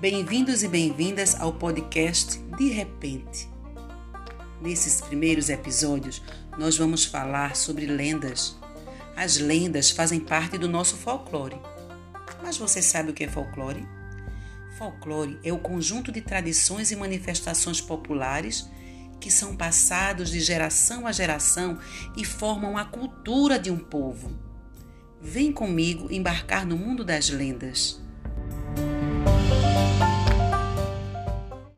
Bem-vindos e bem-vindas ao podcast De Repente. Nesses primeiros episódios, nós vamos falar sobre lendas. As lendas fazem parte do nosso folclore. Mas você sabe o que é folclore? Folclore é o conjunto de tradições e manifestações populares que são passados de geração a geração e formam a cultura de um povo. Vem comigo embarcar no mundo das lendas.